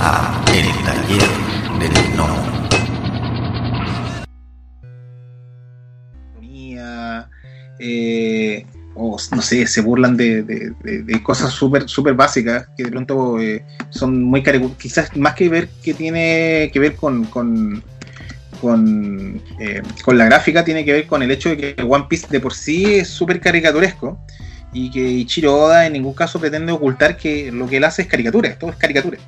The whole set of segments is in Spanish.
a El Taller del Gnomo. Eh, o no sé, se burlan de, de- de- cosas súper súper básicas que de pronto eh, son muy quizás más que ver que tiene que ver con con, con, eh, con la gráfica tiene que ver con el hecho de que One Piece de por sí es súper caricaturesco y que Ichiro Oda en ningún caso pretende ocultar que lo que él hace es caricatura, todo es caricatura.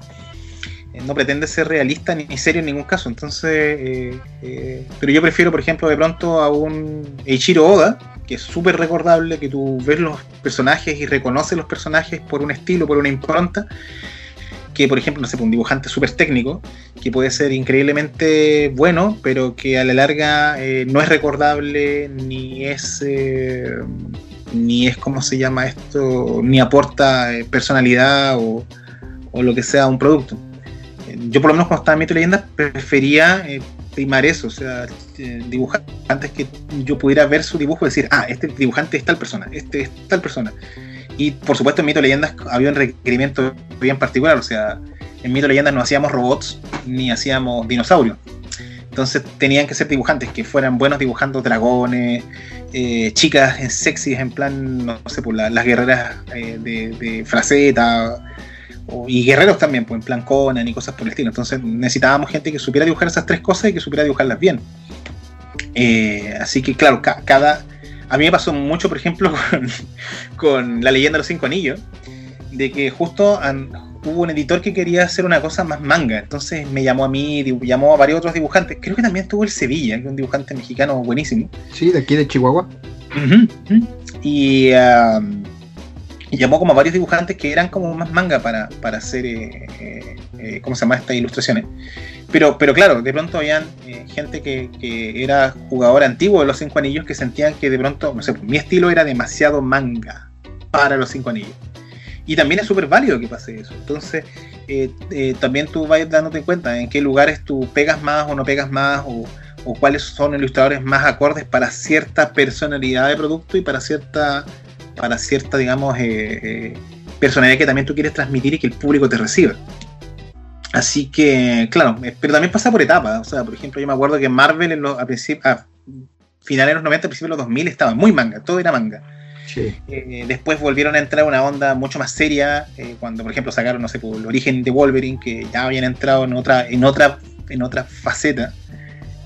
No pretende ser realista ni serio en ningún caso, entonces, eh, eh, pero yo prefiero, por ejemplo, de pronto a un Ichiro Oda, que es súper recordable, que tú ves los personajes y reconoces los personajes por un estilo, por una impronta, que por ejemplo, no sé, un dibujante súper técnico, que puede ser increíblemente bueno, pero que a la larga eh, no es recordable, ni es, eh, ni es, ¿cómo se llama esto? Ni aporta personalidad o, o lo que sea a un producto. Yo por lo menos cuando estaba en Mito Leyendas prefería eh, primar eso, o sea, eh, dibujantes que yo pudiera ver su dibujo y decir, ah, este dibujante es tal persona, este es tal persona. Y por supuesto en Mito Leyendas había un requerimiento bien particular, o sea, en Mito Leyendas no hacíamos robots ni hacíamos dinosaurios. Entonces tenían que ser dibujantes que fueran buenos dibujando dragones, eh, chicas en sexys, en plan, no sé, por las guerreras eh, de, de fraceta, y guerreros también, pues en plan Conan y cosas por el estilo. Entonces necesitábamos gente que supiera dibujar esas tres cosas y que supiera dibujarlas bien. Eh, así que, claro, ca- cada. A mí me pasó mucho, por ejemplo, con, con La leyenda de los cinco anillos, de que justo an- hubo un editor que quería hacer una cosa más manga. Entonces me llamó a mí, llamó a varios otros dibujantes. Creo que también estuvo el Sevilla, que es un dibujante mexicano buenísimo. Sí, de aquí de Chihuahua. Ujú, ujú. Y, um, y llamó como a varios dibujantes que eran como más manga para, para hacer, eh, eh, eh, ¿cómo se llama? Estas ilustraciones. Pero, pero claro, de pronto habían gente que, que era jugador antiguo de los Cinco Anillos que sentían que de pronto, no sé, mi estilo era demasiado manga para los Cinco Anillos. Y también es súper válido que pase eso. Entonces, también tú vas dándote cuenta en qué lugares tú pegas más o no pegas más, o, o cuáles son ilustradores más acordes para cierta personalidad de producto y para cierta, para cierta digamos, eh, eh, personalidad que también tú quieres transmitir y que el público te reciba. Así que, claro, eh, pero también pasa por etapas. O sea, por ejemplo, yo me acuerdo que Marvel en los, a, finales de los 90, principios de los 2000 estaba muy manga, todo era manga. Sí. Eh, después volvieron a entrar a una onda mucho más seria eh, cuando, por ejemplo, sacaron, no sé, por el origen de Wolverine, que ya habían entrado en otra, en otra, en otra faceta.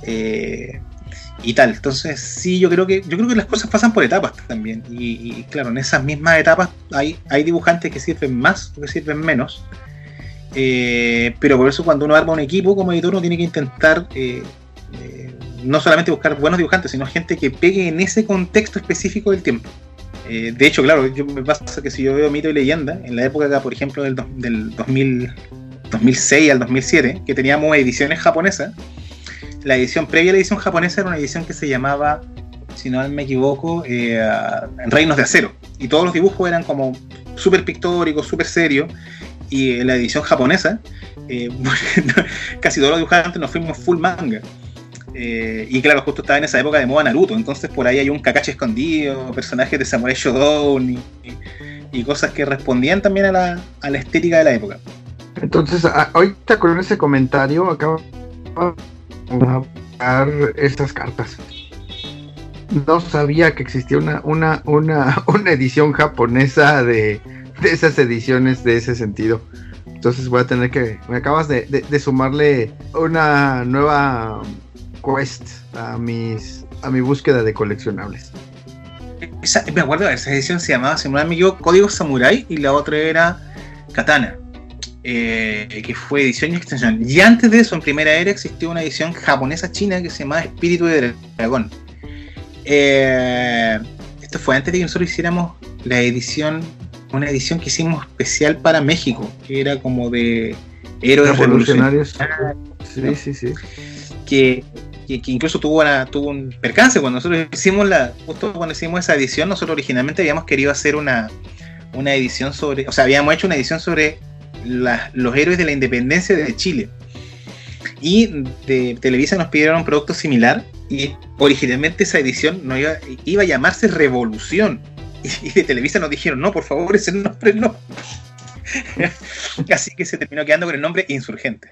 eh, y tal. Entonces, sí, yo creo que, yo creo que las cosas pasan por etapas también. Y, claro, en esas mismas etapas hay, hay dibujantes que sirven más o que sirven menos. Eh, pero por eso cuando uno arma un equipo como editor uno tiene que intentar eh, eh, no solamente buscar buenos dibujantes, sino gente que pegue en ese contexto específico del tiempo. De hecho, claro, yo me pasa que si yo veo mito y leyenda, en la época por ejemplo, del, do- del 2000, 2006 al 2007, que teníamos ediciones japonesas, la edición previa a la edición japonesa era una edición que se llamaba, si no me equivoco, eh, Reinos de Acero. Y todos los dibujos eran como súper pictóricos, súper serios. Y en la edición japonesa, eh, casi todos los dibujantes nos fuimos full manga. Eh, y claro, justo estaba en esa época de moda Naruto, entonces por ahí hay un Kakashi escondido, personajes de Samurai Shodown y, cosas que respondían también a la, a la estética de la época. Entonces, ahorita con ese comentario acabo de buscar esas cartas. No sabía que existía una, una, una, una edición japonesa de, de esas ediciones de ese sentido. Entonces voy a tener que. Me acabas de, de- sumarle una nueva quest a mis a mi búsqueda de coleccionables. Me acuerdo, esa edición se llamaba, si no me Código Samurai y la otra era Katana, eh, que fue edición y extensión. Y antes de eso, en primera era, existió una edición japonesa-china que se llamaba Espíritu de Dragón. Eh, esto fue antes de que nosotros hiciéramos la edición, una edición que hicimos especial para México, que era como de héroes revolucionarios revolucionarios. Sí, sí, sí. que, que- que incluso tuvo, una- tuvo un percance cuando nosotros hicimos la justo cuando hicimos esa edición nosotros originalmente habíamos querido hacer una, una edición sobre o sea habíamos hecho una edición sobre la- los héroes de la independencia de Chile y de Televisa nos pidieron un producto similar y originalmente esa edición no iba, iba a llamarse Revolución y, y de Televisa nos dijeron no por favor ese nombre no Así que se terminó quedando con el nombre Insurgente.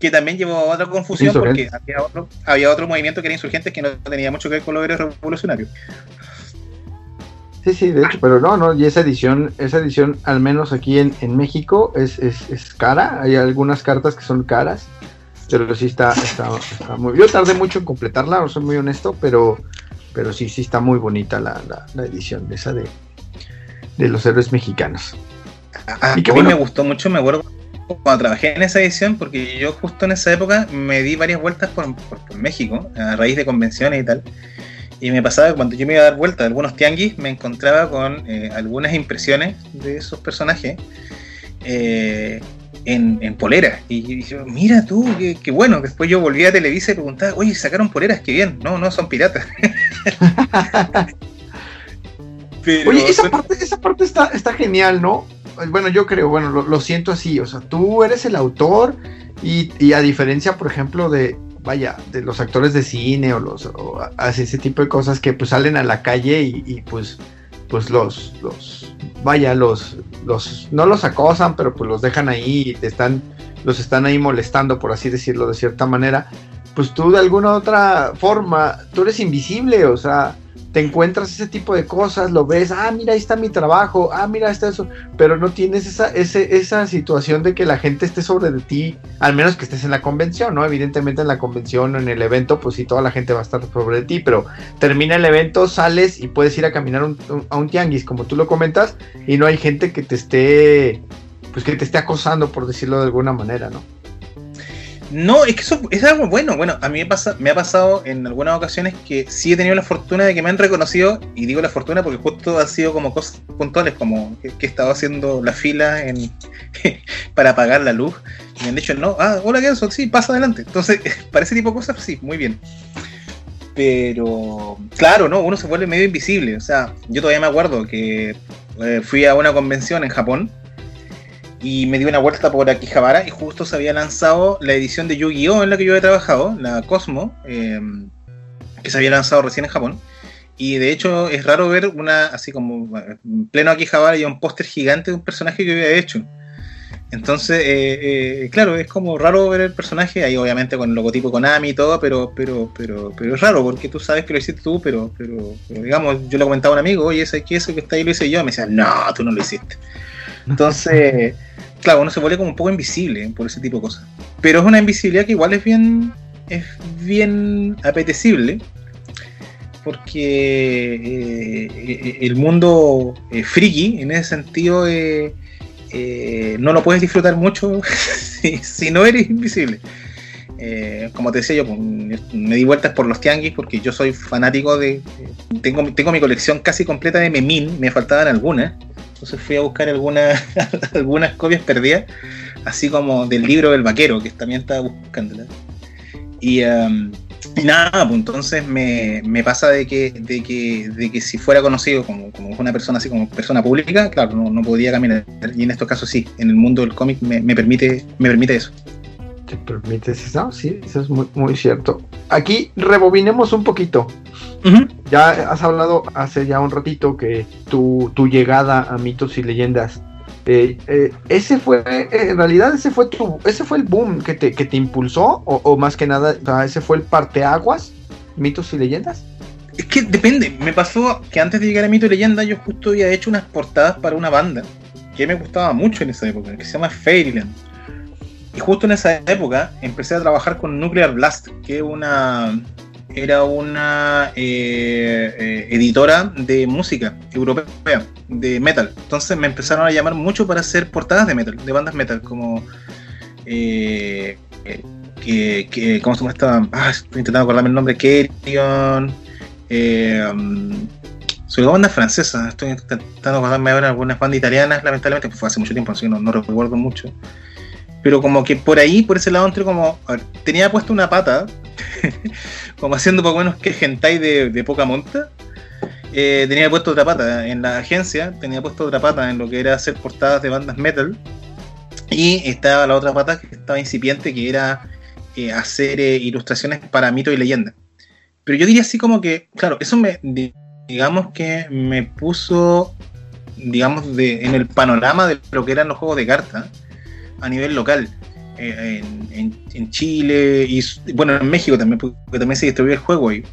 Que también llevó a otra confusión porque había otro, había otro movimiento que era Insurgente que no tenía mucho que ver con los héroes revolucionarios. Sí, sí, de hecho, pero no, no, y esa edición, esa edición, al menos aquí en, México, es, es, cara. Hay algunas cartas que son caras, pero sí está, está, muy. Yo tardé mucho en completarla, no soy muy honesto, pero, pero sí, sí está muy bonita la, la, edición de esa de, de los héroes mexicanos. A, mí me gustó mucho, me acuerdo cuando trabajé en esa edición, porque yo justo en esa época me di varias vueltas por, por México, a raíz de convenciones y tal. Y me pasaba que cuando yo me iba a dar vuelta a algunos tianguis, me encontraba con eh, algunas impresiones de esos personajes eh, en, en poleras. Y, yo, mira tú, qué, bueno. Después yo volví a Televisa y preguntaba, oye, sacaron poleras, qué bien. No, no, son piratas. oye, esa parte, esa parte está, está genial, ¿no? Bueno, yo creo, bueno, lo, siento así. O sea, tú eres el autor y, y a diferencia, por ejemplo, de, vaya, de los actores de cine o los hace ese tipo de cosas que pues salen a la calle y, pues pues los los vaya los los no los acosan pero pues los dejan ahí y te están los están ahí molestando por así decirlo de cierta manera. Pues tú de alguna otra forma tú eres invisible o sea te encuentras ese tipo de cosas, lo ves, ah, mira, ahí está mi trabajo, ah, mira, está eso, pero no tienes esa, ese, esa situación de que la gente esté sobre de ti, al menos que estés en la convención, ¿no? Evidentemente en la convención o en el evento, pues sí, toda la gente va a estar sobre de ti, pero termina el evento, sales y puedes ir a caminar a un tianguis, como tú lo comentas, y no hay gente que te esté, pues que te esté acosando, por decirlo de alguna manera, ¿no? No, es que eso es algo bueno. Bueno, a mí me, pasa, me ha pasado en algunas ocasiones que sí he tenido la fortuna de que me han reconocido, y digo la fortuna porque justo ha sido como cosas puntuales, como que, he estado haciendo la fila en, para apagar la luz, y me han dicho, no, ah, hola, ¿qué eso? Sí, pasa adelante. Entonces, para ese tipo de cosas, sí, muy bien. Pero, claro, ¿no? Uno se vuelve medio invisible. O sea, yo todavía me acuerdo que eh, fui a una convención en Japón y me di una vuelta por Akihabara y justo se había lanzado la edición de Yu-Gi-Oh! en la que yo he trabajado, la Cosmo, em, que se había lanzado recién en Japón. Y de hecho es raro ver una, así como en pleno Akihabara y un póster gigante de un personaje que yo había hecho. Entonces, eh, eh, claro, es como raro ver el personaje, ahí obviamente con el logotipo Konami y todo, pero, pero, pero, pero es raro, porque tú sabes que lo hiciste tú, pero, pero, digamos, yo le comentaba a un amigo, oye, ese que eso que está ahí lo hice yo, me decía, no, tú no lo hiciste. Entonces, claro, uno se vuelve como un poco invisible por ese tipo de cosas. Pero es una invisibilidad que igual es bien, es bien apetecible, porque eh, eh, el mundo eh, friki, en ese sentido, no lo puedes disfrutar mucho si, no eres invisible. como te decía yo, pues, me di vueltas por los tianguis porque yo soy fanático de... Tengo, tengo mi colección casi completa de Memín, me faltaban algunas entonces fui a buscar algunas, algunas copias perdidas, así como del libro del vaquero, que también estaba buscándola. Y, um, y nada, pues entonces me, pasa de que, de que, de que si fuera conocido como, como, una persona así como persona pública, claro, no, no podía caminar. Y en estos casos sí, en el mundo del cómic me, permite, me permite eso. ¿Te permite eso? Sí, eso es muy, muy cierto. Aquí rebobinemos un poquito. Ya has hablado hace ya un ratito que tu, tu llegada a mitos y leyendas. Eh, eh, ese fue, eh, en realidad ese fue tu, ese fue el boom que te, que te impulsó, o, más que nada, ese fue el parteaguas, mitos y leyendas. Es que depende, me pasó que antes de llegar a Mito y Leyenda yo justo había hecho unas portadas para una banda que me gustaba mucho en esa época, que se llama Fairyland. Y justo en esa época empecé a trabajar con Nuclear Blast, que una, era una eh, eh, editora de música europea, de metal. Entonces me empezaron a llamar mucho para hacer portadas de metal, de bandas metal, como... Eh, que, ¿Cómo se llama Ah, estoy intentando acordarme el nombre. Kerion. Eh, um, sobre bandas francesas. Estoy intentando acordarme ahora algunas bandas italianas, lamentablemente, fue hace mucho tiempo, así que no, no recuerdo mucho pero como que por ahí, por ese lado, entré como. tenía puesto una pata, como haciendo poco menos que hentai de, de poca monta. Eh, tenía puesto otra pata en la agencia, tenía puesto otra pata en lo que era hacer portadas de bandas metal. Y estaba la otra pata que estaba incipiente, que era eh, hacer eh, ilustraciones para mito y leyenda. Pero yo diría así como que, claro, eso me, digamos que me puso digamos, de, en el panorama de lo que eran los juegos de cartas a nivel local. Eh, en, Chile y bueno, en México también, porque también se distribuye el juego ahí.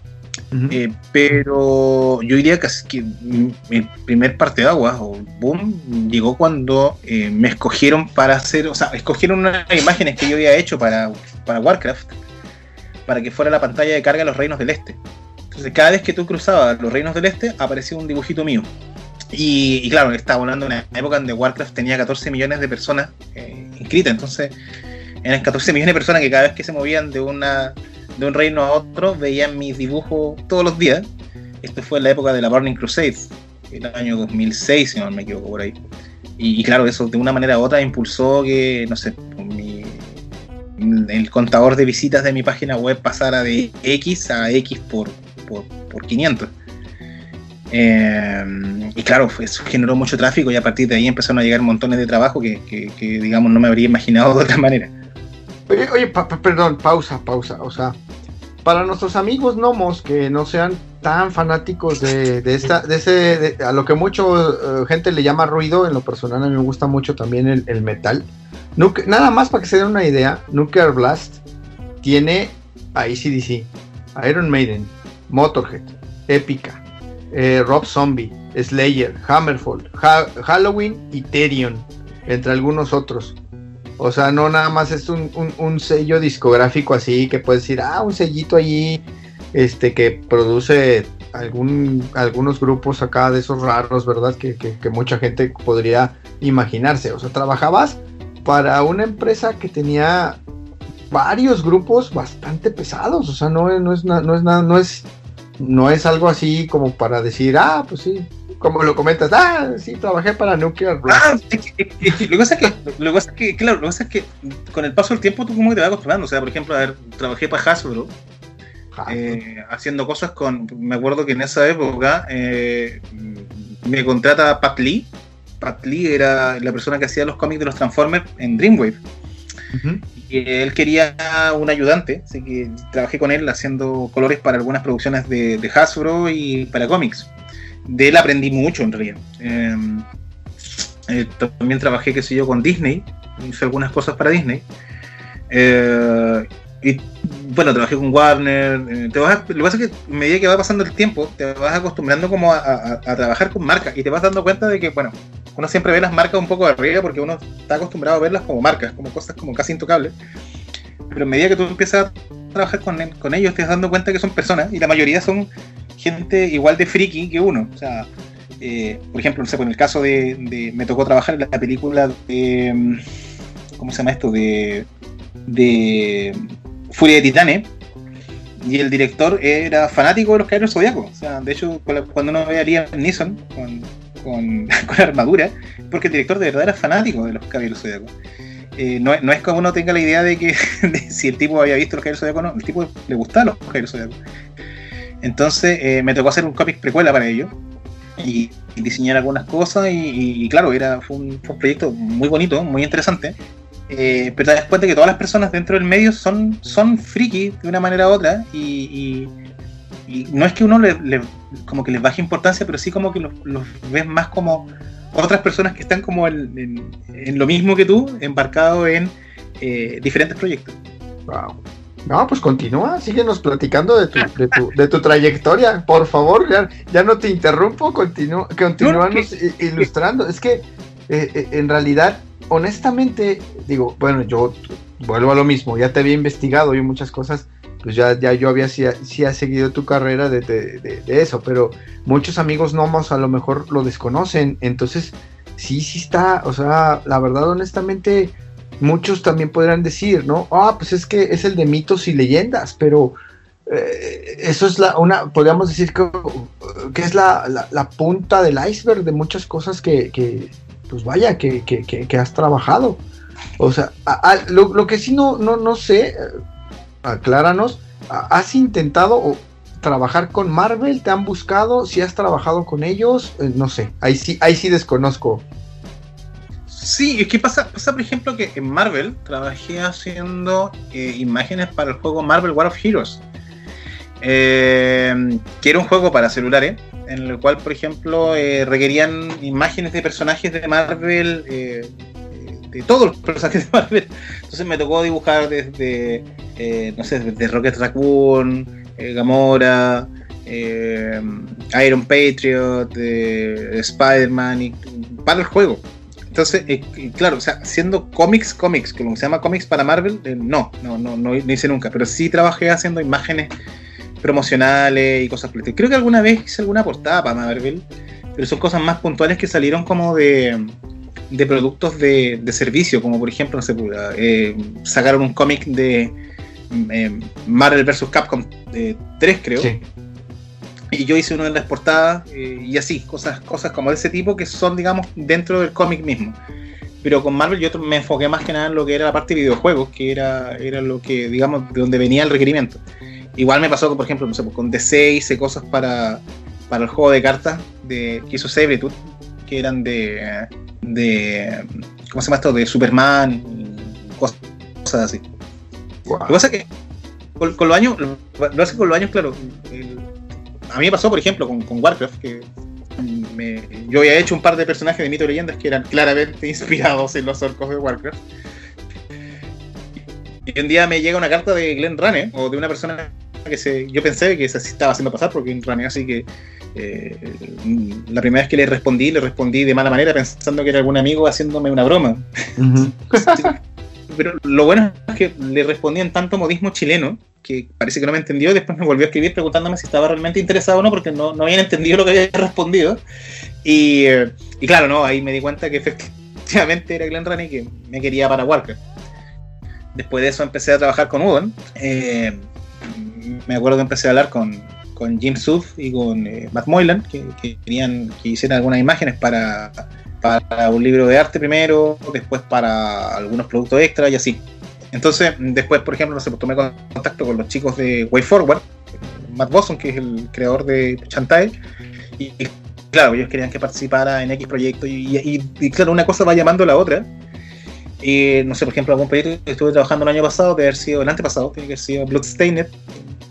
Eh, pero yo diría que, que el primer parte de agua o boom llegó cuando eh, me escogieron para hacer, o sea, escogieron unas imágenes que yo había hecho para, para Warcraft para que fuera la pantalla de carga de los reinos del este. Entonces, cada vez que tú cruzabas los reinos del este, aparecía un dibujito mío. Y, claro, estaba hablando en una época donde Warcraft tenía 14 millones de personas inscritas. Entonces, eran 14 millones de personas que cada vez que se movían de una de un reino a otro, veían mis dibujos todos los días. Esto fue en la época de la Burning Crusade, el año 2006, si no me equivoco por ahí. Y, claro, eso de una manera u otra impulsó que, no sé, el contador de visitas de mi página web pasara de X a X por, por, 500. Eh, y claro, eso generó mucho tráfico y a partir de ahí empezaron a llegar montones de trabajo que, que digamos, no me habría imaginado de otra manera. Oye, perdón, pausa, pausa. O sea, para nuestros amigos gnomos que no sean tan fanáticos de, esta, de ese, a lo que mucho eh, gente le llama ruido, en lo personal a mí me gusta mucho también el, metal. nada más para que se den una idea, Nuclear Blast tiene a ACDC, Iron Maiden, Motorhead, Epica, eh, Rob Zombie, Slayer, Hammerfall, Halloween y Therion, entre algunos otros. O sea, no nada más es un, sello discográfico así que puedes decir, ah, un sellito allí este, que produce algún, algunos grupos acá de esos raros, ¿verdad? Que, mucha gente podría imaginarse. O sea, trabajabas para una empresa que tenía varios grupos bastante pesados. O sea, no, es, no es no es, no es algo así como para decir, ah, pues sí, como lo comentas, ah, sí, trabajé para Nuclear Blast. Ah, lo que pasa es que, lo que, que, claro, lo que pasa es que con el paso del tiempo tú como que te vas acostumbrando. O sea, por ejemplo, a ver, trabajé para Hasbro, eh, haciendo cosas con, me acuerdo que en esa época eh, me contrata Pat Lee. Pat Lee era la persona que hacía los cómics de los Transformers en Dreamwave. Y él quería un ayudante, así que trabajé con él haciendo colores para algunas producciones de, de Hasbro y para cómics de él aprendí mucho en realidad. Em, eh, también trabajé, qué sé yo, con Disney, hice algunas cosas para Disney. Eh, y bueno, trabajé con Warner. Eh, te vas lo que pasa es que a medida que va pasando el tiempo, te vas acostumbrando como a, trabajar con marcas y te vas dando cuenta de que, bueno, uno siempre ve las marcas un poco de arriba porque uno está acostumbrado a verlas como marcas, como cosas como casi intocables. Pero a medida que tú empiezas a trabajar con, ellos, te vas dando cuenta que son personas y la mayoría son gente igual de friki que uno. O sea, eh, por ejemplo, no sé, pues en el caso de, Me tocó trabajar en la película de. Mm, ¿Cómo se llama esto? De. de Furia de Titanes. Y el director era fanático de los Caballeros Zodíacos. O sea, de hecho, cuando uno veía a Nissan con, con, con, armadura, porque el director de verdad era fanático de los Caballeros Zodíacos. Eh, no, no, es como uno tenga la idea de que si el tipo había visto los Caballeros Zodíacos no, el tipo le gustaban los Caballeros Zodíacos. Entonces eh, me tocó hacer un cómic precuela para ello y, diseñar algunas cosas y, claro, era, fue un, proyecto muy bonito, muy interesante. Eh, pero te das cuenta que todas las personas dentro del medio son, son friki de una manera u otra y, no es que uno le, como que les baje importancia, pero sí como que los, ves más como otras personas que están como en, lo mismo que tú, embarcados en eh, diferentes proyectos. Wow. No, pues continúa, síguenos platicando de tu, de tu, de tu trayectoria, por favor, ya, no te interrumpo, continúa, ilustrando. Es que eh, en realidad, honestamente, digo, bueno, yo vuelvo a lo mismo, ya te había investigado y muchas cosas, pues ya, ya yo había sí, ha seguido tu carrera de, de, eso, pero muchos amigos nomos a lo mejor lo desconocen, entonces sí, sí está, o sea, la verdad, honestamente muchos también podrán decir, ¿no? Ah, pues es que es el de mitos y leyendas, pero eh, eso es la, una, podríamos decir que, que es la, punta del iceberg de muchas cosas que, pues vaya, que, que, has trabajado. O sea, lo, que sí no, no, no sé, acláranos, ¿has intentado trabajar con Marvel? ¿Te han buscado? ¿Si has trabajado con ellos? Eh, no sé, ahí sí, ahí sí desconozco. Sí, es que pasa, pasa por ejemplo que en Marvel trabajé haciendo eh, imágenes para el juego Marvel War of Heroes. Eh, que era un juego para celulares, en el cual, por ejemplo, eh, requerían imágenes de personajes de Marvel, eh, de todos los personajes de Marvel. Entonces me tocó dibujar desde, eh, no sé, desde Rocket Raccoon, eh, Gamora, eh, Iron Patriot, Spider-Man, y, para el juego. Entonces, claro, o sea, haciendo cómics, cómics, como se llama cómics para Marvel, no, no, no, no hice nunca, pero sí trabajé haciendo imágenes promocionales y cosas por el estilo. Creo que alguna vez hice alguna portada para Marvel, pero son cosas más puntuales que salieron como de, de productos de, de servicio, como por ejemplo, no sé, pues, eh, sacaron un cómic de eh, Marvel vs. Capcom eh, 3, creo. Sí. Y yo hice una de las portadas eh, y así, cosas, cosas como de ese tipo que son, digamos, dentro del cómic mismo. Pero con Marvel yo me enfoqué más que nada en lo que era la parte de videojuegos, que era, era lo que, digamos, de donde venía el requerimiento. Igual me pasó, por ejemplo, no sé, pues, con DC hice cosas para, para el juego de cartas de, que hizo Sabretooth, que eran de, de. ¿Cómo se llama esto? De Superman, y cosas, cosas así. Lo que pasa es que con, con los años, lo que pasa es que con los años, claro, el- a mí me pasó, por ejemplo, con, con Warcraft, que me- yo había hecho un par de personajes de mito y leyendas que eran claramente inspirados en los orcos de Warcraft. Y un día me llega una carta de Glenn Rane, o de una persona que se, yo pensé que se estaba haciendo pasar por Glenn Rane, así que eh, la primera vez que le respondí, le respondí de mala manera pensando que era algún amigo haciéndome una broma. Ujú. Pero lo bueno es que le respondí en tanto modismo chileno que parece que no me entendió después me volvió a escribir preguntándome si estaba realmente interesado o no porque no, no habían entendido lo que había respondido. Y, eh, y claro, no, ahí me di cuenta que efectivamente era Glenn Rani que me quería para Warcraft. Después de eso empecé a trabajar con Udon. Eh, me acuerdo que empecé a hablar con, con Jim Sooth y con eh, Matt Moylan, que, que querían que hiciera algunas imágenes para, para un libro de arte primero, después para algunos productos extra y así. Entonces, después, por ejemplo, no sé, pues tomé contacto con los chicos de Way Forward, Matt Bosson, que es el creador de Chantae, y, claro, ellos querían que participara en X proyecto, y, claro, una cosa va llamando a la otra. Y no sé, por ejemplo, algún proyecto que estuve trabajando el año pasado, que haber sido el antepasado, tiene que haber sido Bloodstained,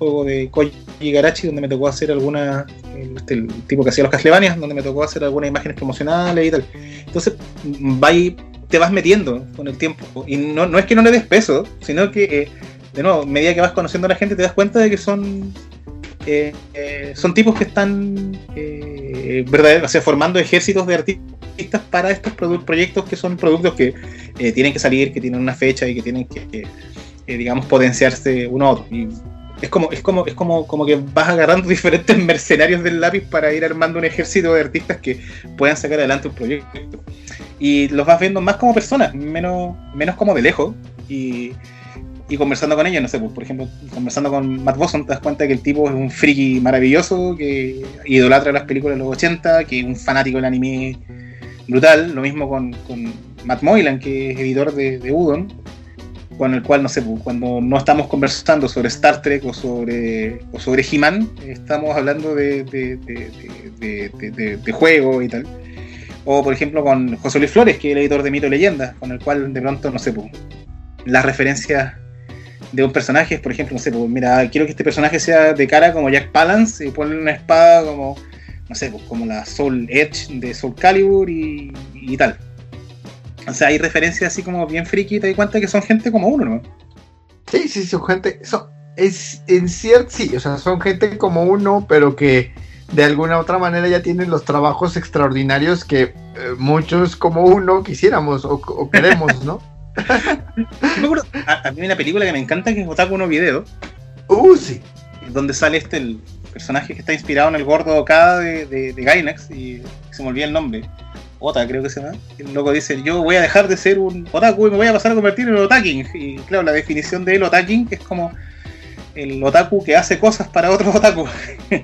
juego de Koji Igarashi, donde me tocó hacer alguna, este, el tipo que hacía los Castlevania, donde me tocó hacer algunas imágenes promocionales y tal. Entonces, va y te vas metiendo con el tiempo. Y no, no es que no le des peso, sino que, eh, de nuevo, a medida que vas conociendo a la gente, te das cuenta de que son. eh, eh, son tipos que están eh, o sea, formando ejércitos de artistas para estos proyectos que son productos que eh, tienen que salir, que tienen una fecha y que tienen que, digamos, potenciarse uno a otro. Y es como, es como, es como, como que vas agarrando diferentes mercenarios del lápiz para ir armando un ejército de artistas que puedan sacar adelante un proyecto. Y los vas viendo más como personas, menos, menos como de lejos. Y, y conversando con ellos, no sé, pues, por ejemplo, conversando con Matt Bosson, te das cuenta que el tipo es un friki maravilloso, que idolatra las películas de los 80, que es un fanático del anime brutal. Lo mismo con, con Matt Moylan, que es editor de Udon, con el cual, no sé, cuando no estamos conversando sobre Star Trek o sobre, o sobre He-Man, estamos hablando de, de, de, juego y tal. O, por ejemplo, con José Luis Flores, que es el editor de Mito y Leyenda, con el cual de pronto, no sé, pues, las referencias de un personaje por ejemplo, no sé, pues, mira, quiero que este personaje sea de cara como Jack Palance y ponle una espada como, no sé, pues, como la Soul Edge de Soul Calibur y, y tal. O sea, hay referencias así como bien friki y te das cuenta que son gente como uno, ¿no? Sí, sí, son gente. Son, es, en cierto, sí, o sea, son gente como uno, pero que de alguna otra manera ya tienen los trabajos extraordinarios que eh, muchos como uno quisiéramos o, o queremos, ¿no? A, a mí hay una película que me encanta que es Otaku no Video, Uh, sí. donde sale este el personaje que está inspirado en el gordo Okada de, de, de Gainax y se me olvida el nombre. Ota, creo que se llama. El loco dice, yo voy a dejar de ser un otaku y me voy a pasar a convertir en un otaking. Y claro, la definición de el otaking es como el otaku que hace cosas para otros otaku.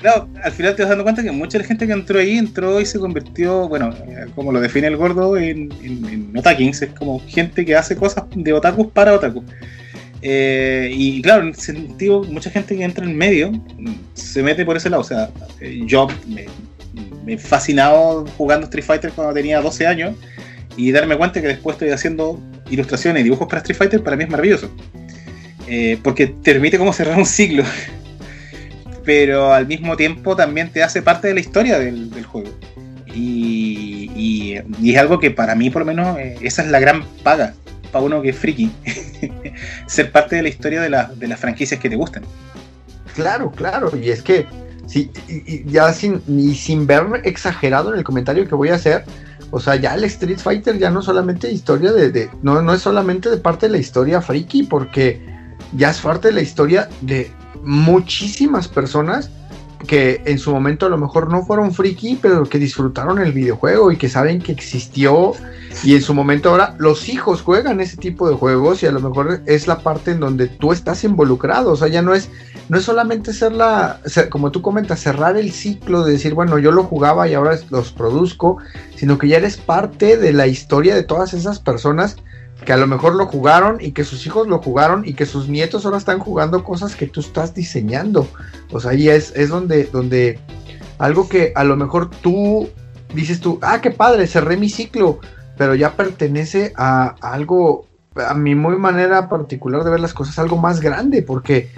claro, al final te vas dando cuenta que mucha de la gente que entró ahí entró y se convirtió, bueno, eh, como lo define el gordo, en, en, en otakings. Es como gente que hace cosas de otakus para otaku. Eh, y claro, en ese sentido, mucha gente que entra en medio mm, se mete por ese lado. O sea, eh, yo me, me fascinado jugando Street Fighter cuando tenía 12 años y darme cuenta que después estoy haciendo ilustraciones y dibujos para Street Fighter para mí es maravilloso. Eh, porque te permite como cerrar un ciclo. pero al mismo tiempo también te hace parte de la historia del, juego. Y, es algo que para mí, por lo menos, eh, esa es la gran paga para uno que es friki. Ser parte de la historia de, de las franquicias que te gustan. Claro, claro, y es que Sí, y, ya sin, ni sin ver exagerado en el comentario que voy a hacer, o sea, ya el Street Fighter ya no solamente historia de, no, no es solamente de parte de la historia friki, porque ya es parte de la historia de muchísimas personas que en su momento a lo mejor no fueron friki, pero que disfrutaron el videojuego y que saben que existió. Y en su momento ahora los hijos juegan ese tipo de juegos y a lo mejor es la parte en donde tú estás involucrado, o sea, ya no es no es solamente ser la como tú comentas, cerrar el ciclo de decir, bueno, yo lo jugaba y ahora los produzco, sino que ya eres parte de la historia de todas esas personas que a lo mejor lo jugaron y que sus hijos lo jugaron y que sus nietos ahora están jugando cosas que tú estás diseñando. O sea, ahí es, es donde, donde algo que a lo mejor tú dices tú, ah, qué padre, cerré mi ciclo, pero ya pertenece a, algo, a mi muy manera particular de ver las cosas, algo más grande, porque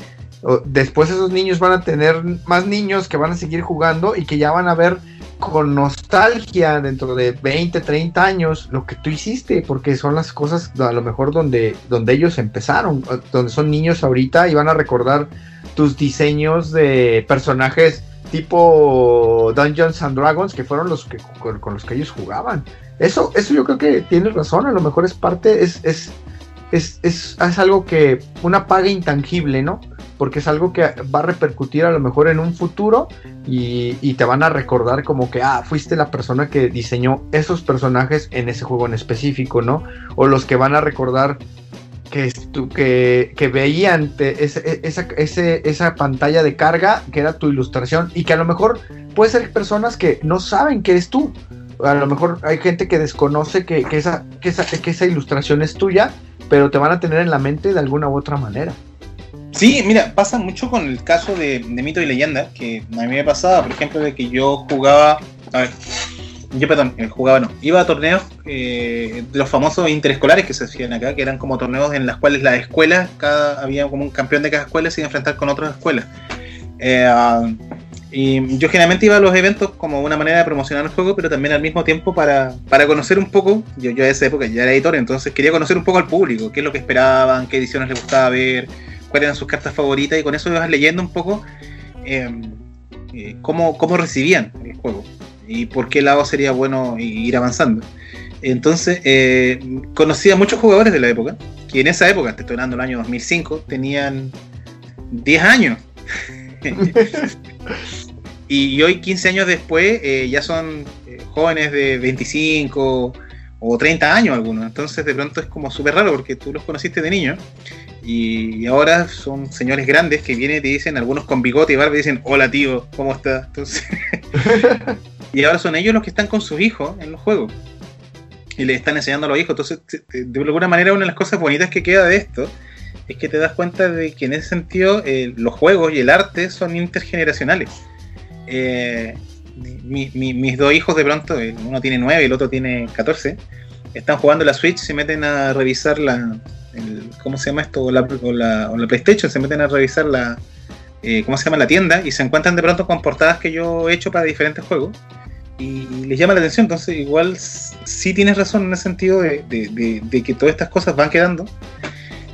después esos niños van a tener más niños que van a seguir jugando y que ya van a ver con nostalgia dentro de 20, 30 años lo que tú hiciste, porque son las cosas a lo mejor donde, donde ellos empezaron, donde son niños ahorita y van a recordar tus diseños de personajes tipo Dungeons and Dragons, que fueron los que con, los que ellos jugaban. Eso, eso yo creo que tienes razón, a lo mejor es parte, es, es, es, es, es algo que, una paga intangible, ¿no? Porque es algo que va a repercutir a lo mejor en un futuro y, te van a recordar como que, ah, fuiste la persona que diseñó esos personajes en ese juego en específico, ¿no? O los que van a recordar que, que, que veían ese, esa, esa pantalla de carga que era tu ilustración y que a lo mejor puede ser personas que no saben que eres tú. A lo mejor hay gente que desconoce que, esa, que, esa, que esa ilustración es tuya, pero te van a tener en la mente de alguna u otra manera. Sí, mira, pasa mucho con el caso de, Mito y Leyenda, que a mí me pasaba, por ejemplo, de que yo jugaba, a ver, yo perdón, eh, jugaba no, iba a torneos eh, de los famosos interescolares que se hacían acá, que eran como torneos en los cuales las escuelas, cada, había como un campeón de cada escuela se iba a enfrentar con otras escuelas. Eh, y yo generalmente iba a los eventos como una manera de promocionar el juego, pero también al mismo tiempo para, para conocer un poco, yo, yo a esa época ya era editor, entonces quería conocer un poco al público, qué es lo que esperaban, qué ediciones les gustaba ver, cuáles eran sus cartas favoritas y con eso ibas leyendo un poco eh, eh, cómo, recibían el juego y por qué lado sería bueno ir avanzando. Entonces, eh, conocí a muchos jugadores de la época, que en esa época, te estoy hablando del año 2005, tenían 10 años. y, hoy, 15 años después, ya son jóvenes de 25 o 30 años algunos. Entonces, de pronto es como súper raro porque tú los conociste de niño y ahora son señores grandes que vienen y te dicen, algunos con bigote y barba, y dicen, hola tío, ¿cómo estás? Entonces, y ahora son ellos los que están con sus hijos en los juegos. Y le están enseñando a los hijos. Entonces, de alguna manera, una de las cosas bonitas que queda de esto es que te das cuenta de que en ese sentido eh, los juegos y el arte son intergeneracionales. Eh, mis dos hijos de pronto, eh, uno tiene nueve y el otro tiene 14, están jugando la Switch, se meten a revisar la, ¿cómo se llama esto? O la, la, PlayStation, se meten a revisar la, eh, ¿cómo se llama? La tienda y se encuentran de pronto con portadas que yo he hecho para diferentes juegos y les llama la atención. Entonces, igual sí tienes razón en el sentido de, que todas estas cosas van quedando,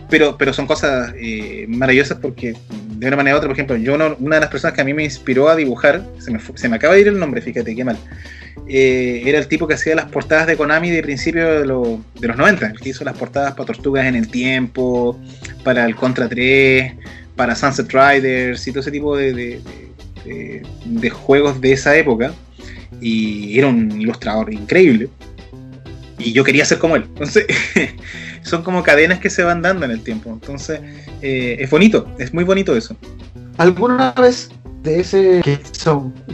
pero, pero son cosas eh, maravillosas porque de una manera u otra, por ejemplo, yo una de las personas que a mí me inspiró a dibujar, se me, se me acaba de ir el nombre, fíjate qué mal. Eh, era el tipo que hacía las portadas de Konami de principio de, de, los 90, el que hizo las portadas para Tortugas en el Tiempo, para el Contra 3, para Sunset Riders y todo ese tipo de, de, juegos de esa época. Y era un ilustrador increíble. Y yo quería ser como él. Entonces, son como cadenas que se van dando en el tiempo. Entonces, eh, es bonito, es muy bonito eso. ¿Alguna vez de ese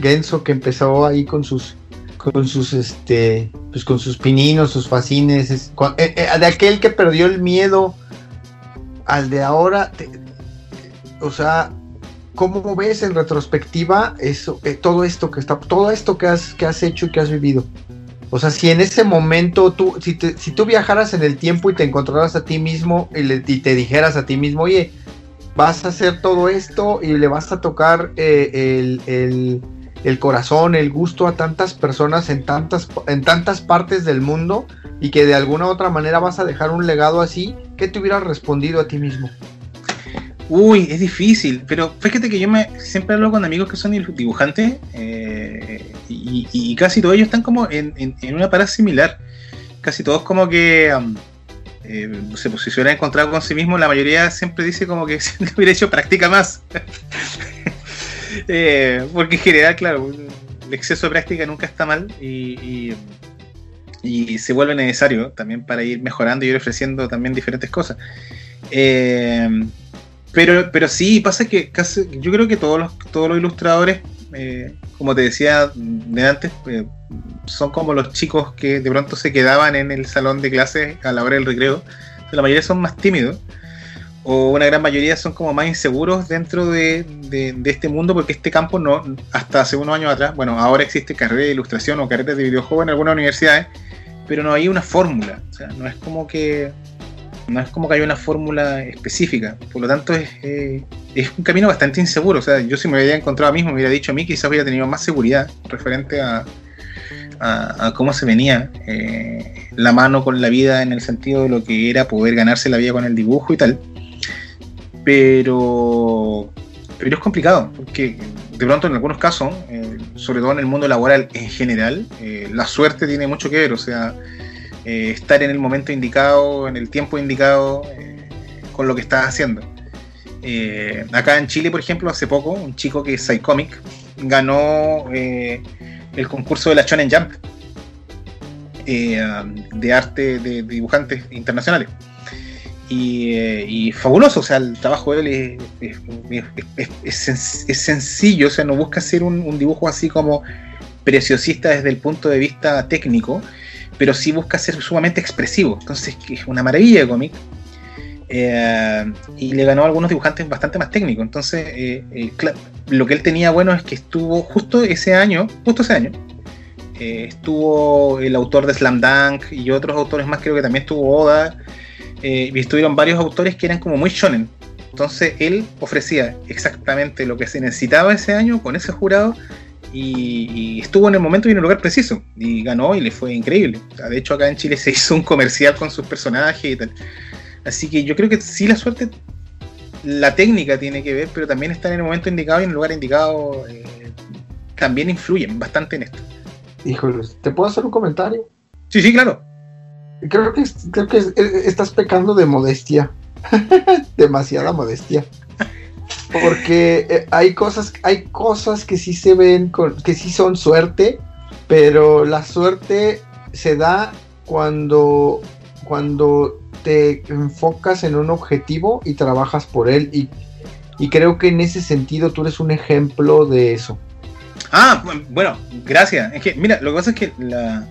Genso que empezó ahí con sus con sus este pues con sus pininos, sus fascines, eh, eh, de aquel que perdió el miedo al de ahora, o sea, ¿cómo ves en retrospectiva eso, eh, todo esto que está, todo esto que has, que has hecho y que has vivido? O sea, si en ese momento tú, si, si tú viajaras en el tiempo y te encontraras a ti mismo y, y te dijeras a ti mismo, oye, vas a hacer todo esto y le vas a tocar eh, el, el, corazón, el gusto a tantas personas en tantas, en tantas partes del mundo y que de alguna u otra manera vas a dejar un legado así, ¿qué te hubieras respondido a ti mismo? Uy, es difícil, pero fíjate que yo me siempre hablo con amigos que son dibujantes eh, y, casi todos ellos están como en, una parada similar. Casi todos como que um, eh, pues, si se hubiera encontrado con sí mismo, la mayoría siempre dice como que si hubiera hecho práctica más. Eh, porque en general, claro, el exceso de práctica nunca está mal y, y, se vuelve necesario también para ir mejorando y ir ofreciendo también diferentes cosas. Eh, pero, pero sí, pasa que casi, yo creo que todos los, todos los ilustradores, eh, como te decía de antes, eh, son como los chicos que de pronto se quedaban en el salón de clases a la hora del recreo. La mayoría son más tímidos, o una gran mayoría son como más inseguros dentro de, este mundo, porque este campo no, hasta hace unos años atrás, bueno, ahora existe carrera de ilustración o carrera de videojuego en algunas universidades, pero no hay una fórmula. O sea, no es como que no es como que haya una fórmula específica. Por lo tanto, es, eh, es, un camino bastante inseguro. O sea, yo si me hubiera encontrado a mí, me hubiera dicho a mí, quizás hubiera tenido más seguridad referente a, a, cómo se venía eh, la mano con la vida en el sentido de lo que era poder ganarse la vida con el dibujo y tal. Pero, pero es complicado, porque de pronto en algunos casos, eh, sobre todo en el mundo laboral en general, la suerte tiene mucho que ver. O sea, eh, estar en el momento indicado, en el tiempo indicado, eh, con lo que estás haciendo. Eh, acá en Chile, por ejemplo, hace poco, un chico que es Psycomic ganó el concurso de la Shonen Jump de arte de, dibujantes internacionales. Y, fabuloso, o sea, el trabajo de él es, sencillo, o sea, no busca hacer un, dibujo así como preciosista desde el punto de vista técnico, pero sí busca ser sumamente expresivo. Entonces, es una maravilla de cómic. Eh, y le ganó algunos dibujantes bastante más técnicos. Entonces, eh, eh, lo que él tenía bueno es que estuvo justo ese año, justo ese año, estuvo el autor de Slam Dunk y otros autores más, creo que también estuvo Oda, y estuvieron varios autores que eran como muy shonen. Entonces, él ofrecía exactamente lo que se necesitaba ese año con ese jurado y, estuvo en el momento y en el lugar preciso y ganó y le fue increíble. de hecho acá en Chile se hizo un comercial con sus personajes y tal. Así que yo creo que sí la suerte, la técnica tiene que ver, pero también estar en el momento indicado y en el lugar indicado eh, también influyen bastante en esto. Híjoles, ¿te puedo hacer un comentario? Sí, sí, claro. Creo que, creo que estás pecando de modestia. Demasiada modestia. Porque eh, hay cosas, hay cosas que sí se ven, con, que sí son suerte, pero la suerte se da cuando, cuando te enfocas en un objetivo y trabajas por él. Y, creo que en ese sentido tú eres un ejemplo de eso. Ah, bueno, gracias. Es que, mira, lo que pasa es que la,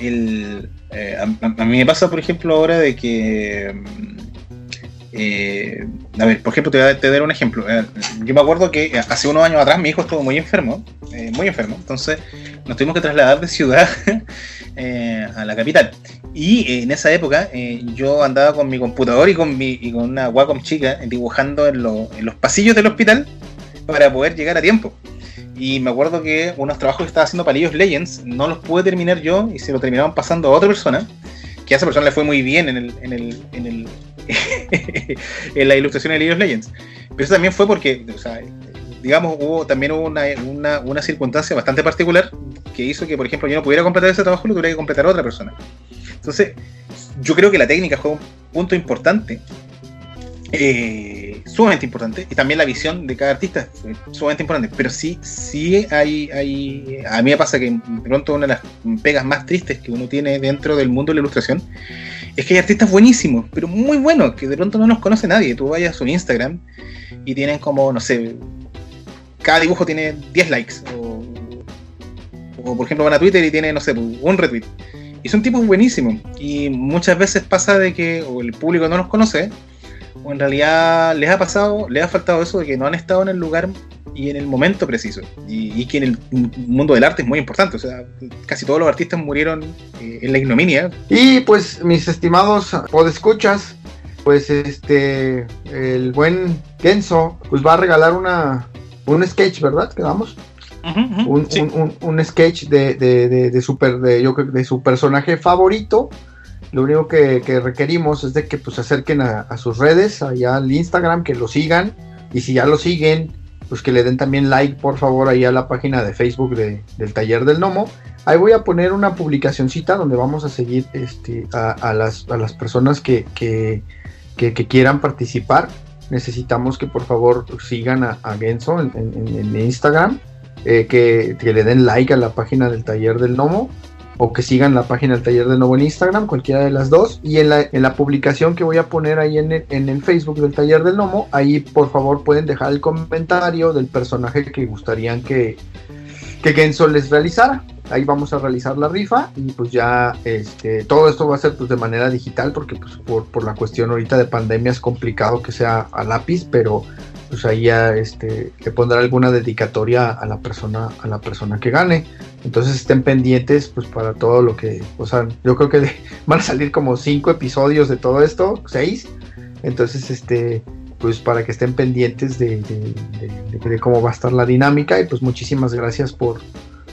eh, a, mí me pasa, por ejemplo, ahora de que eh, a ver, por ejemplo, te voy a, dar un ejemplo. Eh, yo me acuerdo que hace unos años atrás mi hijo estuvo muy enfermo, eh, muy enfermo, entonces nos tuvimos que trasladar de ciudad a la capital. Y en esa época yo andaba con mi computador y con, mi, y con una Wacom chica dibujando en, en los pasillos del hospital para poder llegar a tiempo. Y me acuerdo que unos trabajos que estaba haciendo para Legends no los pude terminar yo y se lo terminaban pasando a otra persona que a esa persona le fue muy bien en, el, en, el, en, el, en la ilustración de League of Legends. Pero eso también fue porque, o sea, digamos, hubo también hubo una, una, una, circunstancia bastante particular que hizo que, por ejemplo, yo no pudiera completar ese trabajo, lo tuviera que completar otra persona. Entonces, yo creo que la técnica fue un punto importante eh, sumamente importante y también la visión de cada artista es sumamente importante. Pero sí sí hay, hay a mí me pasa que de pronto una de las pegas más tristes que uno tiene dentro del mundo de la ilustración es que hay artistas buenísimos pero muy buenos que de pronto no los conoce nadie. Tú vayas a su Instagram y tienen como no sé cada dibujo tiene 10 likes o, por ejemplo van a Twitter y tiene no sé un retweet. Y son tipos buenísimos. Y muchas veces pasa de que el público no los conoce o en realidad les ha pasado, les ha faltado eso de que no han estado en el lugar y en el momento preciso. Y, que en el mundo del arte es muy importante. O sea, casi todos los artistas murieron eh, en la ignominia. Y pues, mis estimados podescuchas, pues este, el buen Kenzo, pues va a regalar una, un sketch, ¿verdad? Quedamos. un, un, sketch de, de, super, de, yo, de su personaje favorito. Lo único que, requerimos es de que pues acerquen a, sus redes, allá al Instagram, que lo sigan. Y si ya lo siguen, pues que le den también like, por favor, ahí a la página de Facebook del Taller del Nomo. Ahí voy a poner una publicacioncita donde vamos a seguir este, a, las, a las personas que, que, quieran participar. Necesitamos que por favor sigan a, Genso en, Instagram, eh, que, le den like a la página del Taller del Nomo o que sigan la página del Taller del Nomo en Instagram, cualquiera de las dos. Y en la, en la publicación que voy a poner ahí en el, en el Facebook del Taller del Nomo, ahí por favor pueden dejar el comentario del personaje que gustarían que, que Genso les realizara ahí vamos a realizar la rifa y pues ya este, todo esto va a ser pues de manera digital porque pues por, la cuestión ahorita de pandemia es complicado que sea a lápiz, pero pues ahí ya este, le pondrá alguna dedicatoria a la persona, a la persona que gane. Entonces estén pendientes pues para todo lo que, o sea, yo creo que van a salir como cinco episodios de todo esto, seis. Entonces, este, pues para que estén pendientes de, de cómo va a estar la dinámica y pues muchísimas gracias por,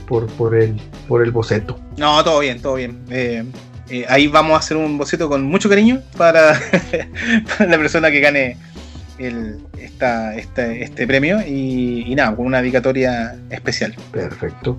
por, por, el, por el boceto. No, todo bien, todo bien. Eh, eh, ahí vamos a hacer un boceto con mucho cariño para, la persona que gane el, esta, este premio y, nada, con una dedicatoria especial. Perfecto.